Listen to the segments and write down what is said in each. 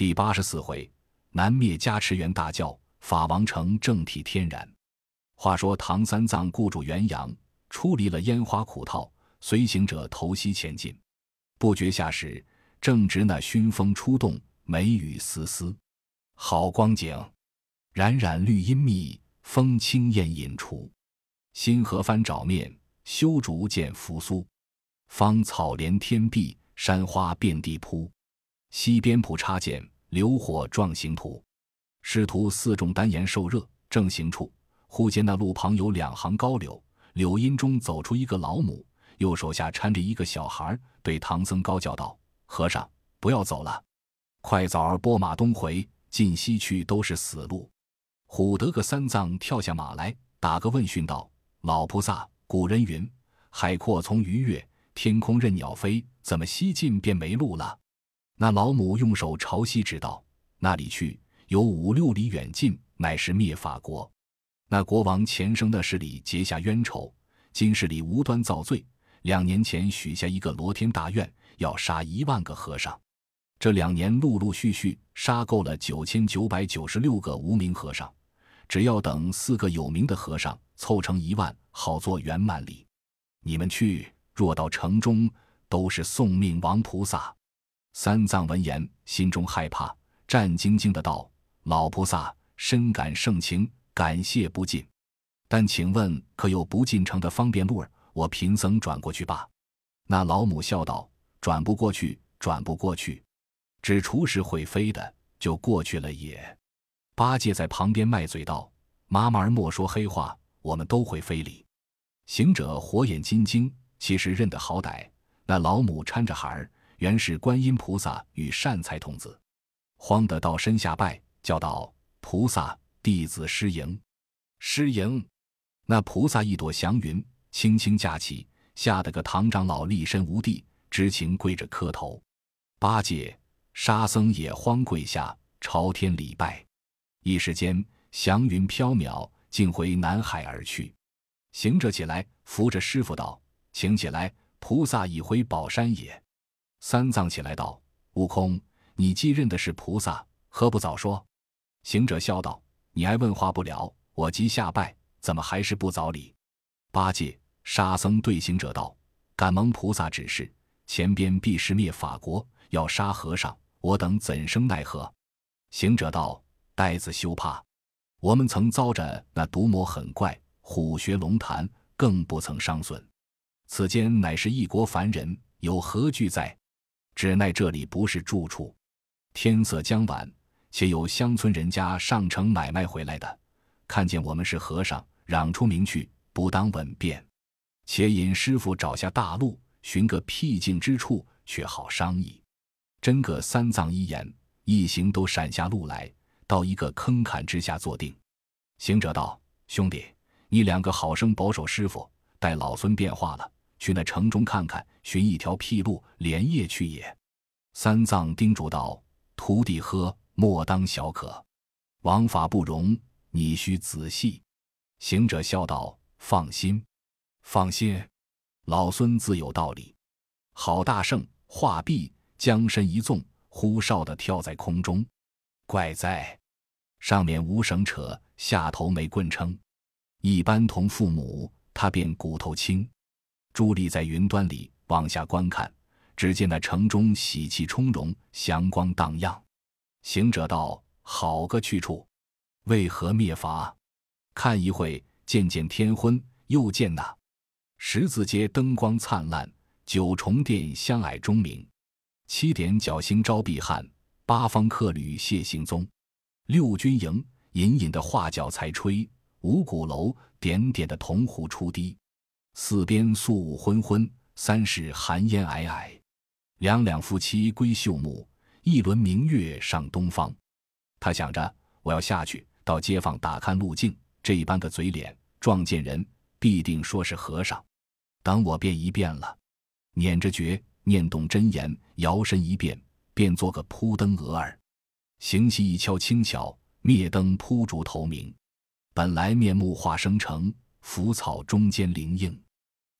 第八十四回，南灭加持元大教，法王成正体天然。话说唐三藏雇住元阳，出离了烟花苦套，随行者投西前进。不觉下时，正值那熏风初动，梅雨丝丝，好光景。冉冉绿阴密，风清燕引除。新河翻沼面，修竹见扶苏。芳草连天碧，山花遍地铺。西边铺插剑，流火状行图。师徒四众单言受热，正行处，忽见那路旁有两行高柳，柳荫中走出一个老母，右手下搀着一个小孩，对唐僧高叫道：“和尚，不要走了，快早儿拨马东回，进西去都是死路。”唬得个三藏跳下马来，打个问讯道：“老菩萨，古人云，海阔从鱼跃，天空任鸟飞，怎么西进便没路了？”那老母用手朝西指道：“那里去，有五六里远近，乃是灭法国。那国王前生的事里结下冤仇，今世里无端造罪，两年前许下一个罗天大愿，要杀一万个和尚。这两年陆陆续续杀够了九千九百九十六个无名和尚。”只要等四个有名的和尚凑成一万，好做圆满礼。你们去，若到城中，都是送命王菩萨。三藏闻言，心中害怕，战兢兢的道：“老菩萨，深感盛情，感谢不尽。但请问，可有不进城的方便路儿？我贫僧转过去吧。”那老母笑道：“转不过去，转不过去。只除是会飞的，就过去了也。”八戒在旁边卖嘴道：“妈妈儿莫说黑话，我们都会非礼。”行者火眼金睛，其实认得好歹。那老母搀着孩儿，原是观音菩萨与善财童子，慌得到身下拜，叫道：“菩萨，弟子失迎，失迎。”那菩萨一朵祥云，轻轻架起，吓得个唐长老立身无地，知情跪着磕头。八戒、沙僧也慌跪下，朝天礼拜。一时间，祥云飘渺，竟回南海而去。行者起来，扶着师傅道：“请起来，菩萨已回宝山也。”三藏起来道：“悟空，你既认的是菩萨，何不早说？”行者笑道：“你还问话不了，我即下拜，怎么还是不早礼？”八戒、沙僧对行者道：“敢蒙菩萨指示，前边必是灭法国，要杀和尚，我等怎生奈何？”行者道。呆子休怕，我们曾遭着那毒魔狠怪，虎穴龙潭，更不曾伤损。此间乃是一国凡人，有何惧在？只奈这里不是住处。天色将晚，且有乡村人家上城买卖回来的，看见我们是和尚，嚷出名去，不当稳便。且引师傅找下大路，寻个僻静之处，却好商议。真个三藏一言一行都闪下路来。到一个坑坎之下坐定，行者道：“兄弟，你两个好生保守师傅，待老孙变化了，去那城中看看，寻一条僻路，连夜去也。”三藏叮嘱道：“徒弟呵，莫当小可，王法不容，你须仔细。”行者笑道：“放心，放心，老孙自有道理。”好大圣，画臂将身一纵，呼哨的跳在空中，怪哉！上面无绳扯，下头没棍撑，一般同父母，他便骨头轻。伫立在云端里往下观看，只见那城中喜气充融，祥光荡漾。行者道：“好个去处！为何灭法？看一会，渐渐天昏，又见那十字街灯光灿烂，九重殿香霭钟鸣，七点角星招碧汉，八方客旅谢行踪。”六军营隐隐的画角才吹，五鼓楼点点的铜壶出滴，四边素雾昏昏，三室寒烟霭霭。两两夫妻归秀木，一轮明月上东方。他想着，我要下去到街坊打看路径，这般的嘴脸，撞见人必定说是和尚。等我便一变了，捻着诀，念动真言，摇身一变，便做个扑灯蛾儿。行气一敲轻巧，灭灯扑烛头明。本来面目化生成，浮草中间灵应。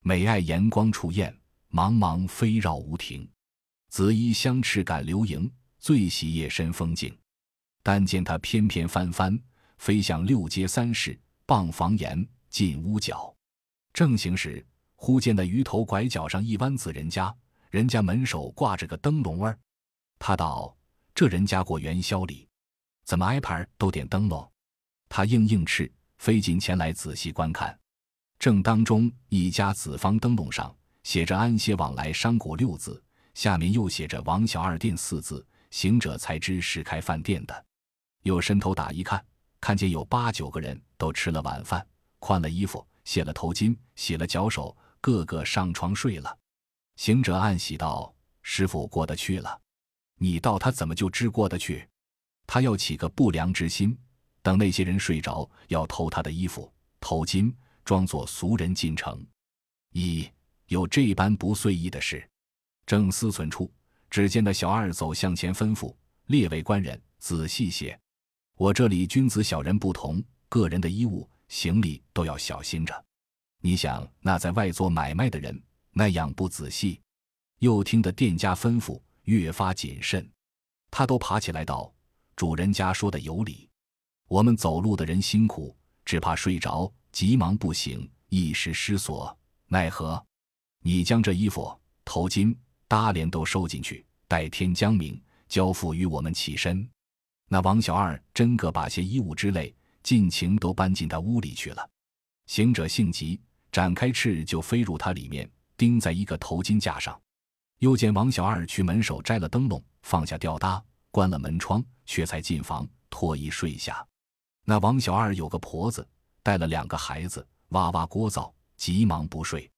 美爱阳光处艳，茫茫飞绕无停。紫衣香翅赶流萤，最喜夜深风静。但见他翩翩翻翻，飞向六街三市，傍房檐，进屋角。正行时，忽见那鱼头拐角上一湾子人家，人家门首挂着个灯笼儿。他道：“这人家过元宵里，怎么挨排都点灯笼？”他应应斥，飞进前来仔细观看。正当中一家子方灯笼上写着“安歇往来商贾”六字，下面又写着“王小二店”四字。行者才知是开饭店的，又伸头打一看，看见有八九个人都吃了晚饭，换了衣服，卸了头巾，洗了脚手，个个上床睡了。行者暗喜道：“师傅过得去了。你道他怎么就知过得去？他要起个不良之心，等那些人睡着，要偷他的衣服、头巾。”装作俗人进城，一有这般不遂意的事，正思忖处，只见那小二走向前吩咐列位官人仔细些，我这里君子小人不同，个人的衣物行李都要小心着。你想那在外做买卖的人那样不仔细，又听得店家吩咐，越发谨慎。他都爬起来道：“主人家说的有理，我们走路的人辛苦，只怕睡着。”急忙不醒，一时失所，奈何？你将这衣服、头巾、搭帘都收进去，待天将明，交付于我们起身。那王小二真个把些衣物之类尽情都搬进他屋里去了。行者性急，展开翅就飞入他里面，钉在一个头巾架上。又见王小二去门首摘了灯笼，放下吊搭，关了门窗，却才进房脱衣睡下。那王小二有个婆子。带了两个孩子，哇哇聒噪，急忙不睡。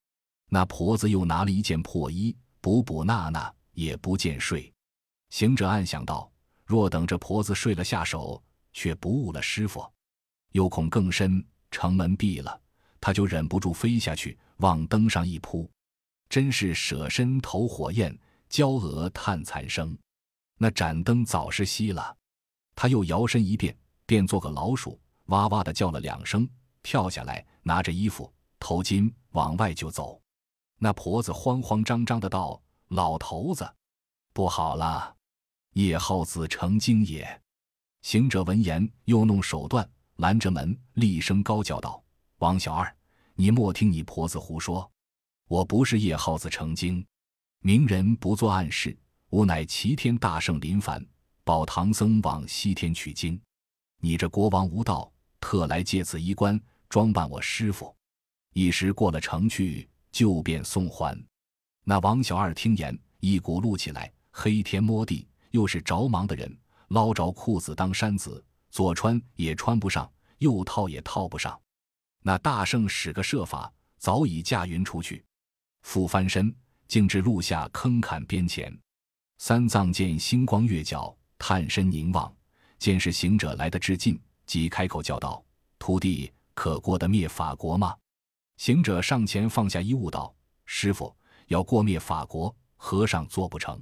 那婆子又拿了一件破衣，补补纳纳，也不见睡。行者暗想道：若等这婆子睡了下手，却不误了师傅。又恐更深，城门闭了，他就忍不住飞下去，往灯上一扑，真是舍身投火焰，娇娥叹残生。那盏灯早是熄了，他又摇身一变，便做个老鼠。哇哇的叫了两声，跳下来，拿着衣服、头巾往外就走。那婆子慌慌张张的道：“老头子，不好了，叶耗子成精也！”行者闻言，又弄手段拦着门，厉声高叫道：“王小二，你莫听你婆子胡说，我不是叶耗子成精，明人不做暗事，吾乃齐天大圣林凡，保唐僧往西天取经。你这国王无道！”特来借此衣冠装扮我师傅，一时过了城去，就便送还。那王小二听言，一骨碌起来，黑天摸地，又是着忙的人，捞着裤子当衫子，左穿也穿不上，右套也套不上。那大圣使个设法，早已驾云出去，复翻身，径至路下坑坎边前。三藏见星光月角，探身凝望，见是行者来的至近。即开口叫道：“徒弟，可过得灭法国吗？”行者上前放下衣物道：“师傅，要过灭法国，和尚做不成。”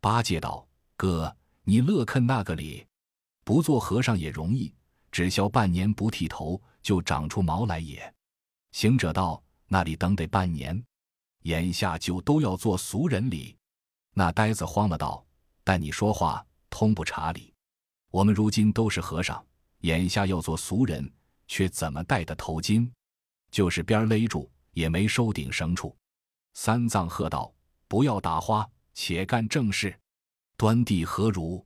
八戒道：“哥，你乐看那个理？不做和尚也容易，只消半年不剃头，就长出毛来也。”行者道：“那里等得半年？眼下就都要做俗人礼。”那呆子慌了道：“但你说话通不查理。我们如今都是和尚。”眼下要做俗人，却怎么戴的头巾？就是边勒住，也没收顶绳处。三藏喝道：“不要打花，且干正事。端地何如？”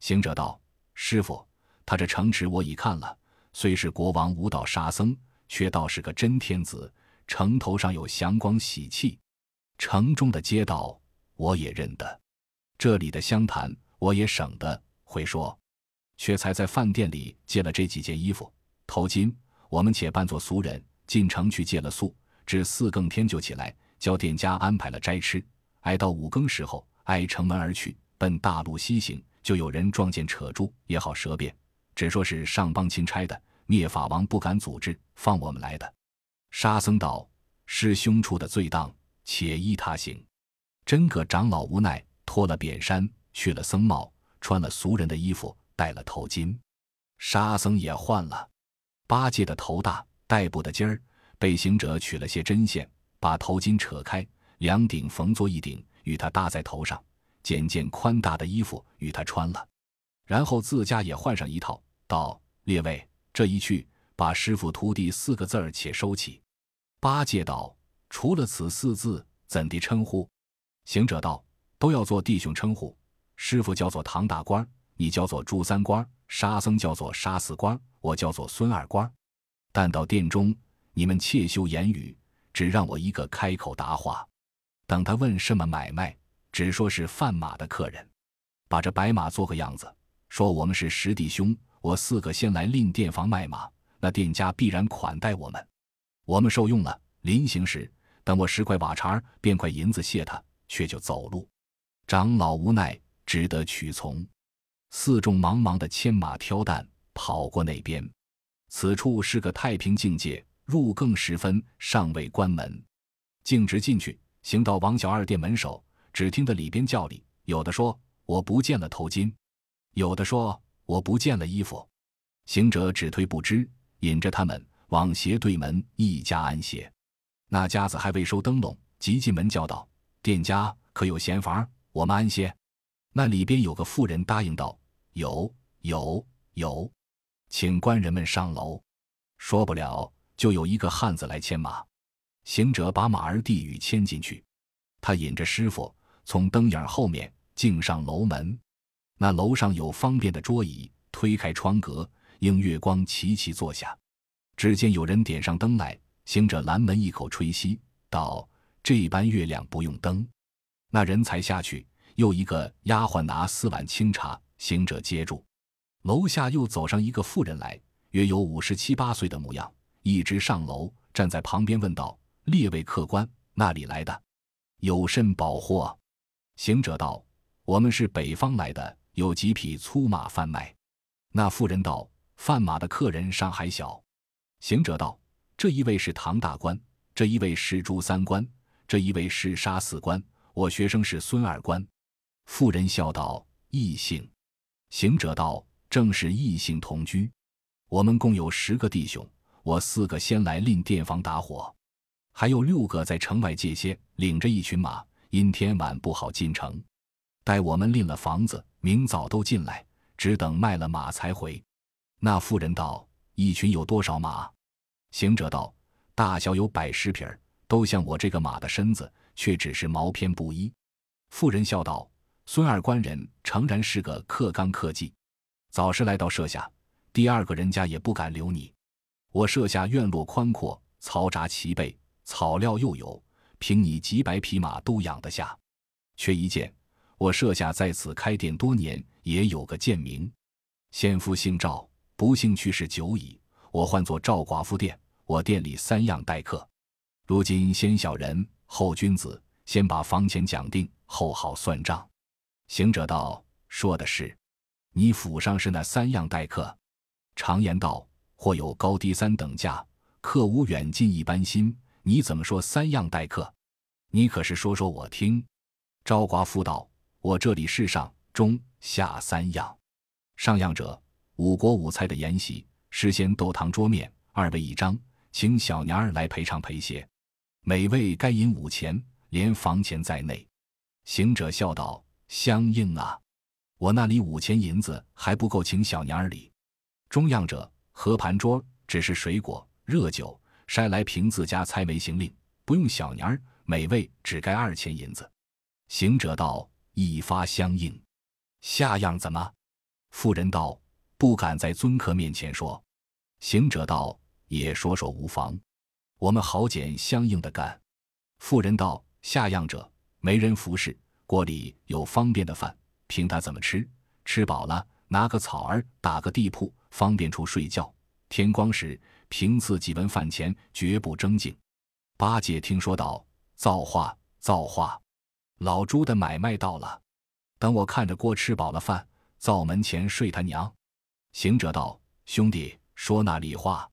行者道：“师傅，他这城池我已看了，虽是国王无道沙僧，却倒是个真天子。城头上有祥光喜气，城中的街道我也认得，这里的湘潭我也省得会说。”却才在饭店里借了这几件衣服、头巾，我们且扮作俗人进城去借了宿，至四更天就起来，叫店家安排了斋吃。挨到五更时候，挨城门而去，奔大路西行，就有人撞见扯住，也好舌辩，只说是上邦钦差的，灭法王不敢阻止，放我们来的。沙僧道：“师兄处的罪当，且依他行。”真个长老无奈，脱了扁衫，去了僧帽，穿了俗人的衣服。戴了头巾，沙僧也换了。八戒的头大，戴不得尖儿，被行者取了些针线，把头巾扯开，两顶缝做一顶，与他搭在头上。捡件宽大的衣服与他穿了，然后自家也换上一套，道：“列位，这一去，把师傅徒弟四个字儿且收起。”八戒道：“除了此四字，怎地称呼？”行者道：“都要做弟兄称呼。师傅叫做唐大官儿，你叫做朱三官，沙僧叫做沙四官，我叫做孙二官。但到殿中，你们切休言语，只让我一个开口答话。等他问什么买卖。”只说是贩马的客人，把这白马做个样子，说我们是十弟兄，我四个先来另店房卖马，那店家必然款待我们。我们受用了，临行时等我十块瓦茬变块银子谢他，却就走路。长老无奈，只得取从。四众茫茫的牵马挑担跑过那边，此处是个太平境界，入更时分，尚未关门，径直进去，行到王小二店门首。只听得里边叫里，有的说我不见了头巾，有的说我不见了衣服。行者只推不知，引着他们往斜对门一家安歇。那家子还未收灯笼，即进门叫道：“店家可有闲房？我们安歇。”那里边有个妇人答应道：“有有有，请官人们上楼。”说不了，就有一个汉子来牵马。行者把马儿递与牵进去，他引着师傅。从灯影后面径上楼门，那楼上有方便的桌椅，推开窗格，映月光，齐齐坐下。只见有人点上灯来，行者拦门一口吹息道：“这般月亮不用灯。”那人才下去，又一个丫鬟拿四碗清茶，行者接住。楼下又走上一个妇人来，约有五十七八岁的模样，一直上楼，站在旁边问道：“列位客官，那里来的？有甚宝货？”行者道：“我们是北方来的，有几匹粗马贩卖。”那妇人道：“贩马的客人尚还小。”行者道：“这一位是唐大官，这一位是朱三官，这一位是沙四官，我学生是孙二官。”妇人笑道：“异姓。”行者道：“正是异姓同居。我们共有十个弟兄，我四个先来令店房打火，还有六个在城外借些，领着一群马。”因天晚不好进城，待我们赁了房子，明早都进来，只等卖了马才回。那妇人道：“一群有多少马？”行者道：“大小有百十匹儿，都像我这个马的身子，却只是毛偏不一。”妇人笑道：“孙二官人诚然是个克刚克技，早时来到舍下，第二个人家也不敢留你。我舍下院落宽阔，嘈杂齐备，草料又有。”凭你几百匹马都养得下，却一见我舍下在此开店多年，也有个贱名。先夫姓赵，不幸去世久矣。我唤作赵寡妇店，我店里三样待客。如今先小人后君子，先把房钱讲定，后好算账。行者道：“说的是，你府上是那三样待客。常言道，或有高低三等价，客无远近一般心。”你怎么说三样待客？你可是说说我听。赵寡妇道：“我这里是上中下三样。上样者，五国五菜的筵席，事先豆堂桌面，二位一张，请小娘儿来陪唱陪歇，每位该银五钱，连房钱在内。”行者笑道：“相应啊！我那里五钱银子还不够请小娘儿礼。中样者，和盘桌，只是水果热酒。”筛来凭自家猜为行令，不用小娘儿，每位只该二钱银子。行者道：“一发相应。”下样怎么？妇人道：“不敢在尊客面前说。”行者道：“也说说无妨，我们好捡相应的干。”妇人道：“下样者，没人服侍，锅里有方便的饭，凭他怎么吃，吃饱了拿个草儿打个地铺，方便处睡觉。天光时。”凭赐几文饭钱，绝不争竞。八戒听说道：“造化，造化！老朱的买卖到了。等我看着锅吃饱了饭，灶门前睡他娘。”行者道：“兄弟，说那里话？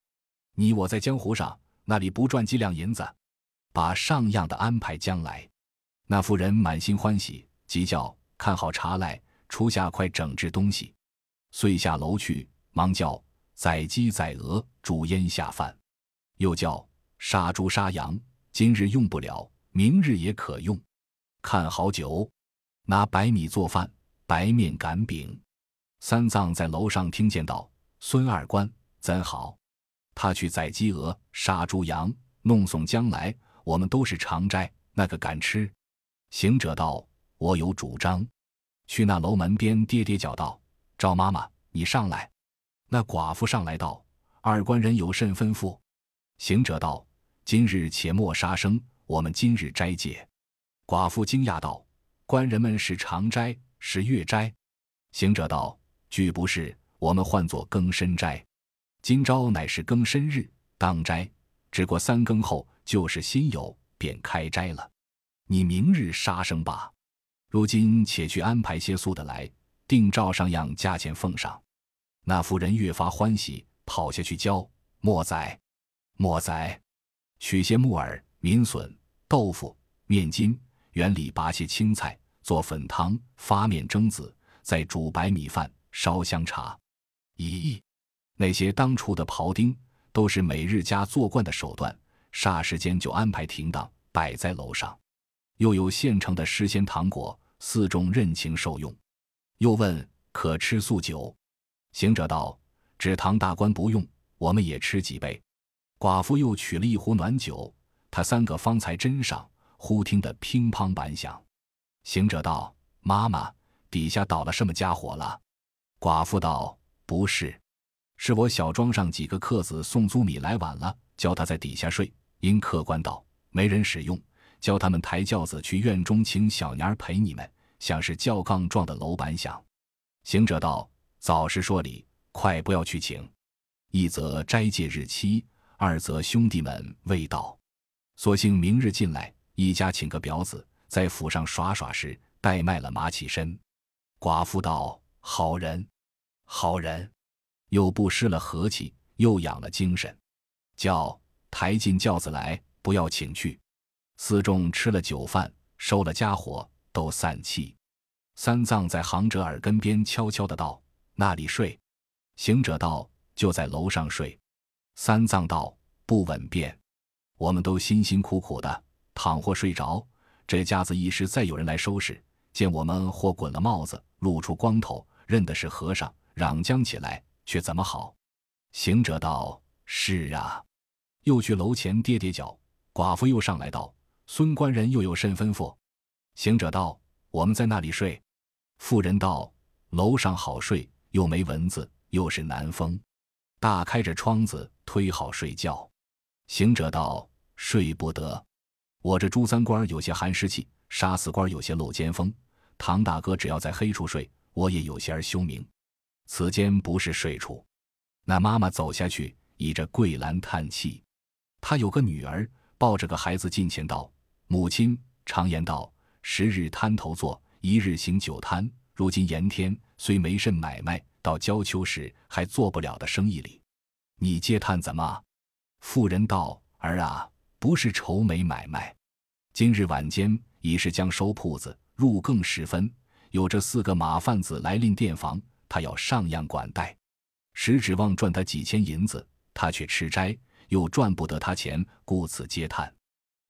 你我在江湖上，那里不赚几两银子？把上样的安排将来。”那妇人满心欢喜，急叫看好茶来，出下块整治东西，遂下楼去，忙叫。宰鸡宰鹅，煮腌下饭，又叫杀猪杀羊。今日用不了，明日也可用。看好酒。拿白米做饭，白面擀饼。三藏在楼上听见道：“孙二官怎好？他去宰鸡鹅、杀猪羊，弄送将来，我们都是常斋，那个敢吃？”行者道：“我有主张。”去那楼门边跌跌脚道：“赵妈妈，你上来。”那寡妇上来道：“二官人有甚吩咐？”行者道：“今日且莫杀生，我们今日斋戒。”寡妇惊讶道：“官人们是常斋，是月斋？”行者道：“俱不是，我们唤作更深斋。今朝乃是更深日，当斋。只过三更后，就是新酉，便开斋了。你明日杀生吧。如今且去安排些素的来，定照上样价钱奉上。”那妇人越发欢喜，跑下去教莫宰，莫宰，取些木耳、民笋、豆腐、面筋。园里拔些青菜，做粉汤，发面蒸子，再煮白米饭，烧香茶。咦，那些当初的庖丁都是每日家做惯的手段，霎时间就安排停当，摆在楼上。又有现成的诗仙糖果，四众任情受用。又问可吃素酒？行者道：“只唐大官不用，我们也吃几杯。”寡妇又取了一壶暖酒，他三个方才斟上。忽听得乒乓板响，行者道：“妈妈，底下倒了什么家伙了？”寡妇道：“不是，是我小庄上几个客子送租米来晚了，叫他在底下睡。因客官道没人使用，教他们抬轿子去院中请小娘儿陪你们。像是轿杠撞的楼板响。”行者道：“早是说理，快不要去请。一则斋戒日期，二则兄弟们未到，索性明日进来。”一家请个表子，在府上耍耍时，怠卖了马起身。寡妇道：“好人，好人，又不失了和气，又养了精神。叫抬进轿子来，不要请去。”寺众吃了酒饭，收了家伙，都散气。三藏在行者耳根边悄悄的道：“那里睡？”行者道：“就在楼上睡。”三藏道：“不稳便，我们都辛辛苦苦的。”倘或睡着，这家子一时再有人来收拾，见我们或滚了帽子，露出光头，认的是和尚，嚷将起来，却怎么好？行者道：“是啊。”又去楼前跌跌脚。寡妇又上来道：“孙官人又有甚吩咐？”行者道：“我们在那里睡。”妇人道：“楼上好睡，又没蚊子，又是南风，大开着窗子，推好睡觉。”行者道：“睡不得。”我这朱三官有些寒湿气，杀四官有些漏尖风。唐大哥只要在黑处睡，我也有些儿休明。此间不是睡处。那妈妈走下去，倚着桂兰叹气。她有个女儿，抱着个孩子近前道：“母亲常言道，十日摊头坐，一日行酒摊。如今炎天，虽没甚买卖，到交秋时还做不了的生意里，你接探怎么？”妇人道：“儿啊。”不是愁没买卖，今日晚间已是将收铺子，入更时分，有这四个马贩子来令店房，他要上样管待，实指望赚他几千银子，他却吃斋，又赚不得他钱，故此嗟叹。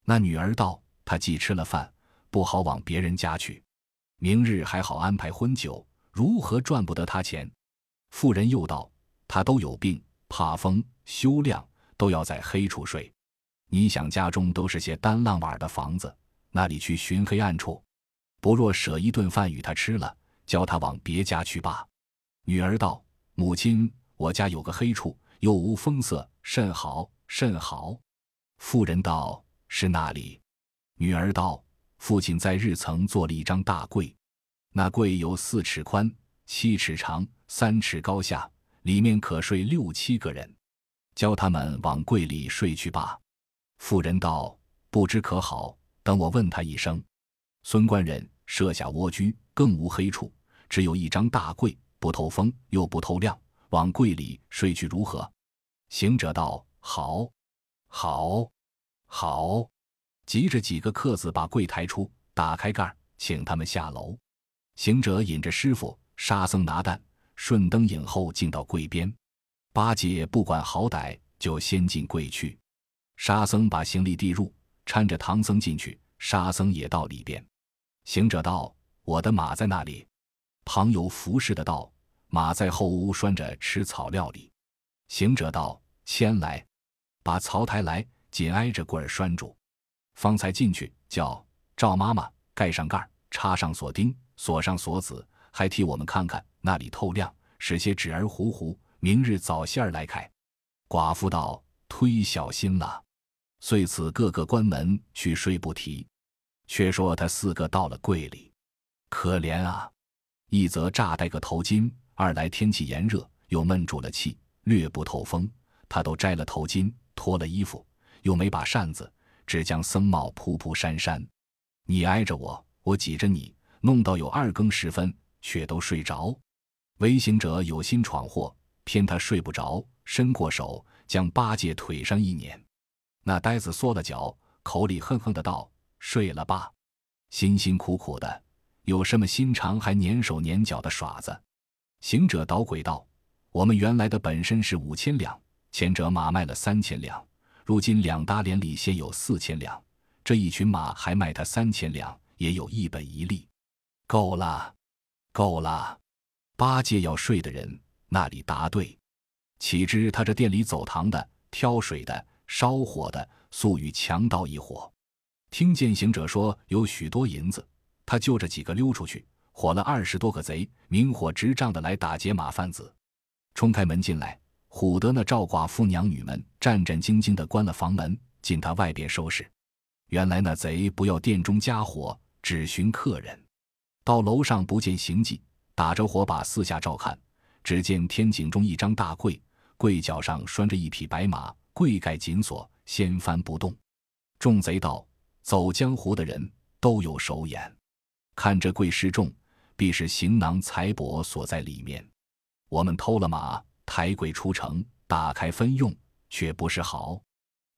那女儿道：“他既吃了饭，不好往别人家去，明日还好安排婚酒，如何赚不得他钱？”妇人又道：“他都有病，怕风，休亮，都要在黑处睡。”你想家中都是些单浪瓦的房子，那里去寻黑暗处？不若舍一顿饭与他吃了，叫他往别家去罢。女儿道：“母亲，我家有个黑处，又无风色，甚好，甚好。”妇人道：“是那里？”女儿道：“父亲在日曾做了一张大柜，那柜有四尺宽，七尺长，三尺高下，里面可睡六七个人，教他们往柜里睡去罢。”妇人道：“不知可好？等我问他一声。”孙官人设下蜗居，更无黑处，只有一张大柜，不透风又不透亮，往柜里睡去如何？行者道：“好，好，好！”急着几个客子把柜抬出，打开盖儿，请他们下楼。行者引着师傅、沙僧拿担，顺灯影后进到柜边。八戒不管好歹，就先进柜去。沙僧把行李递入，搀着唐僧进去。沙僧也到里边。行者道：“我的马在那里？”旁有服侍的道：“马在后屋拴着，吃草料理。”行者道：“牵来，把槽抬来，紧挨着棍儿拴住。”方才进去，叫赵妈妈盖上盖儿，插上锁钉，锁上锁子，还替我们看看那里透亮，使些纸儿糊糊，明日早些儿来开。寡妇道：“忒小心了。”遂此各个关门去睡不提。却说他四个到了柜里，可怜啊！一则炸戴个头巾，二来天气炎热，又闷住了气，略不透风。他都摘了头巾，脱了衣服，又没把扇子。只将僧帽铺铺扇扇，你挨着我，我挤着你，弄到有二更时分，却都睡着。违行者有心闯祸，偏他睡不着，伸过手将八戒腿上一捻，那呆子缩了脚，口里哼哼的道：“睡了吧，辛辛苦苦的，有什么心肠还粘手粘脚的耍子？”行者捣鬼道：“我们原来的本身是五千两，前者马卖了三千两。”如今两搭连里现有四千两，这一群马还卖他三千两，也有一本一利，够了，够了。八戒要睡的人那里答对，岂知他这店里走堂的、挑水的、烧火的，素与强盗一伙。听见行者说有许多银子，他就着几个溜出去，伙了二十多个贼，明火执仗的来打劫马贩子，冲开门进来。唬得那赵寡妇娘女们战战兢兢地关了房门，进他外边收拾。原来那贼不要店中家伙，只寻客人。到楼上不见行迹，打着火把四下照看，只见天井中一张大柜，柜脚上拴着一匹白马，柜盖紧锁，掀翻不动。众贼道：走江湖的人都有手眼，看这柜失重，必是行囊财帛锁在里面。我们偷了马。抬柜出城，打开分用，却不是好。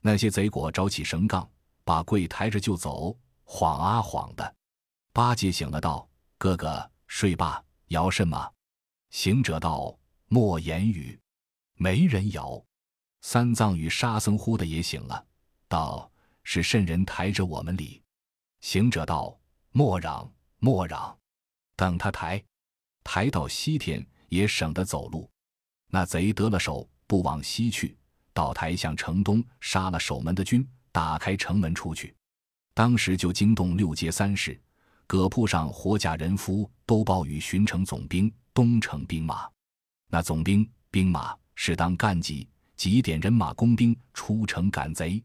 那些贼果找起绳杠，把柜抬着就走，晃啊晃的。八戒醒了，道：“哥哥睡吧，摇甚么？”行者道：“莫言语，没人摇。”三藏与沙僧忽的也醒了，道：“是甚人抬着我们里？”行者道：“莫嚷，莫嚷，等他抬，抬到西天也省得走路。”那贼得了手，不往西去，到台向城东，杀了守门的军，打开城门出去。当时就惊动六街三市，葛铺上活甲人夫都报与巡城总兵、东城兵马。那总兵兵马适当干急，几点人马工兵出城赶贼。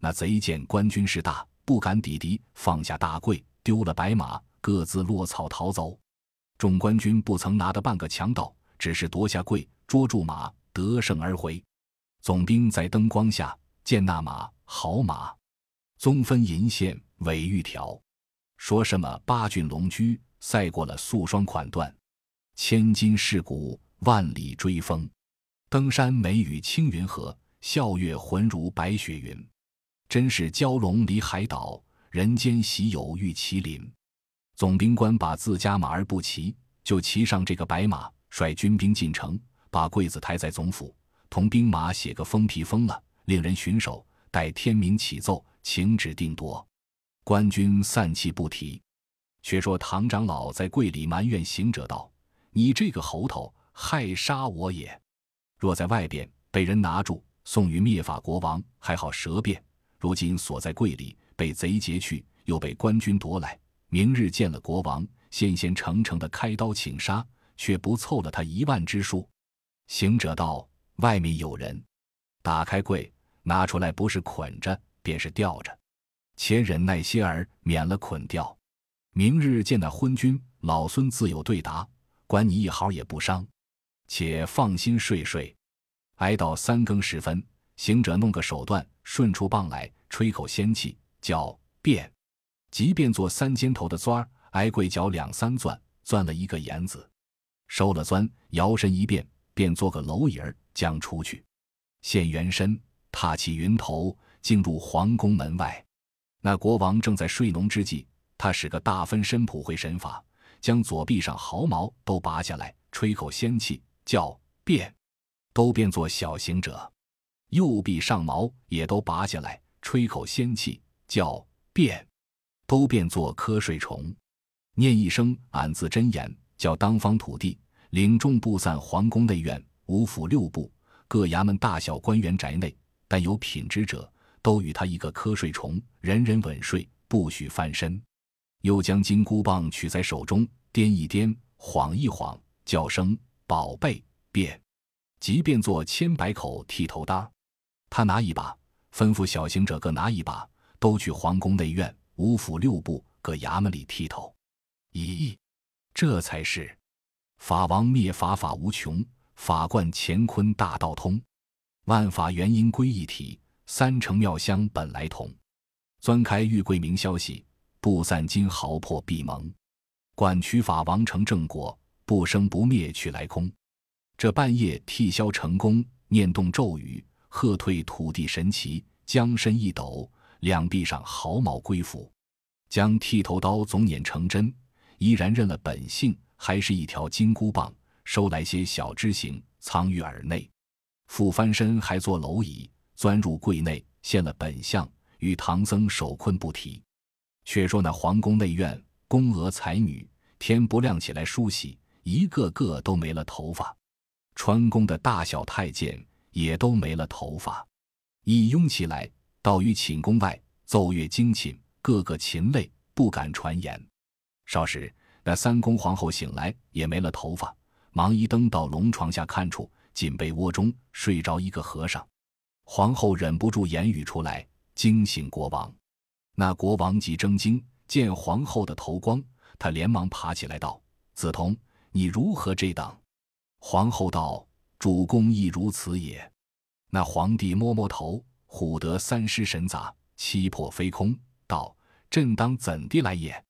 那贼见官军势大，不敢抵敌，放下大柜，丢了白马，各自落草逃走。众官军不曾拿得半个强盗，只是夺下柜。捉住马，得胜而回。总兵在灯光下见那马好马，棕分银线尾玉条，说什么八骏龙驹赛过了素双款缎，千金饰骨万里追风，登山美与青云合，笑月浑如白雪云。真是蛟龙离海岛，人间喜有玉麒麟。总兵官把自家马儿不骑，就骑上这个白马，率军兵进城。把柜子抬在总府，同兵马写个封皮封了，令人巡守，待天明起奏，请旨定夺。官军散气不提。却说唐长老在柜里埋怨行者道：“你这个猴头，害杀我也！若在外边被人拿住，送与灭法国王，还好舌辩。如今锁在柜里，被贼劫去，又被官军夺来，明日见了国王，先先诚诚的开刀请杀，却不凑了他一万之数。”行者道：“外面有人，打开柜，拿出来，不是捆着，便是吊着。且忍耐些儿，免了捆吊。明日见那昏君，老孙自有对答，管你一毫也不伤。且放心睡睡。挨到三更时分，行者弄个手段，顺出棒来，吹口仙气，叫变，即便做三尖头的钻儿，挨柜脚两三钻，钻了一个眼子，收了钻，摇身一变。”便做个蝼蚁儿将出去，现原身，踏起云头，进入皇宫门外。那国王正在睡浓之际，他使个大分身普会神法，将左臂上毫毛都拔下来，吹口仙气，叫变，都变作小行者；右臂上毛也都拔下来，吹口仙气，叫变，都变作瞌睡虫。念一声俺字真言，叫当方土地领众布散皇宫内院五府六部各衙门大小官员宅内，但有品质者，都与他一个瞌睡虫，人人稳睡，不许翻身。又将金箍棒取在手中，掂一掂，晃一晃，叫声宝贝变，即便做千百口剃头搭。他拿一把，吩咐小行者各拿一把，都去皇宫内院五府六部各衙门里剃头。咦，这才是法王灭法，法无穷；法贯乾坤，大道通。万法元因归一体，三乘妙香本来同。钻开玉桂明消息，不散金毫破闭蒙。管取法王成正果，不生不灭去来空。这半夜剃削成功，念动咒语。喝退土地神奇，将身一抖，两臂上毫毛归附，将剃头刀总捻成针，依然认了本性，还是一条金箍棒。收来些小枝形，藏于耳内。复翻身，还坐蝼蚁，钻入柜内，现了本相，与唐僧手困不提。却说那皇宫内院，宫娥才女，天不亮起来梳洗，一个个都没了头发。穿宫的大小太监。也都没了头发，一拥起来，到于寝宫外奏乐惊寝，个个禽类不敢传言。少时，那三宫皇后醒来，也没了头发，忙一登到龙床下看处，锦被窝中睡着一个和尚。皇后忍不住言语出来，惊醒国王。那国王即睁惊，见皇后的头光，他连忙爬起来道：“梓潼，你如何这等？”皇后道。主公亦如此也。那皇帝摸摸头，唬得三尸神杂，七魄飞空，道：“朕当怎地来也？”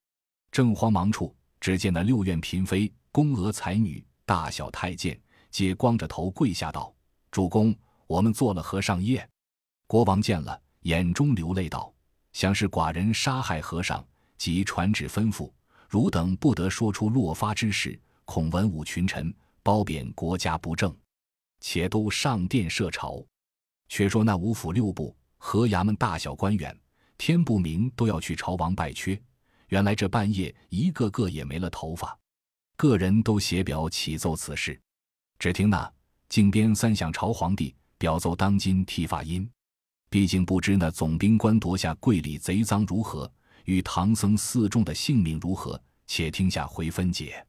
正慌忙处，只见那六院嫔妃、宫娥才女、大小太监，皆光着头跪下道：“主公，我们做了和尚业。”国王见了，眼中流泪道：“想是寡人杀害和尚，即传旨吩咐，汝等不得说出落发之事，恐文武群臣褒贬国家不正。”且都上殿设朝。却说那五府六部和衙门大小官员，天不明都要去朝王拜缺。原来这半夜一个个也没了头发，个人都写表启奏此事。只听那靖边三响朝皇帝表奏当今剃发音。毕竟不知那总兵官夺下贵里贼赃如何，与唐僧四众的性命如何，且听下回分解。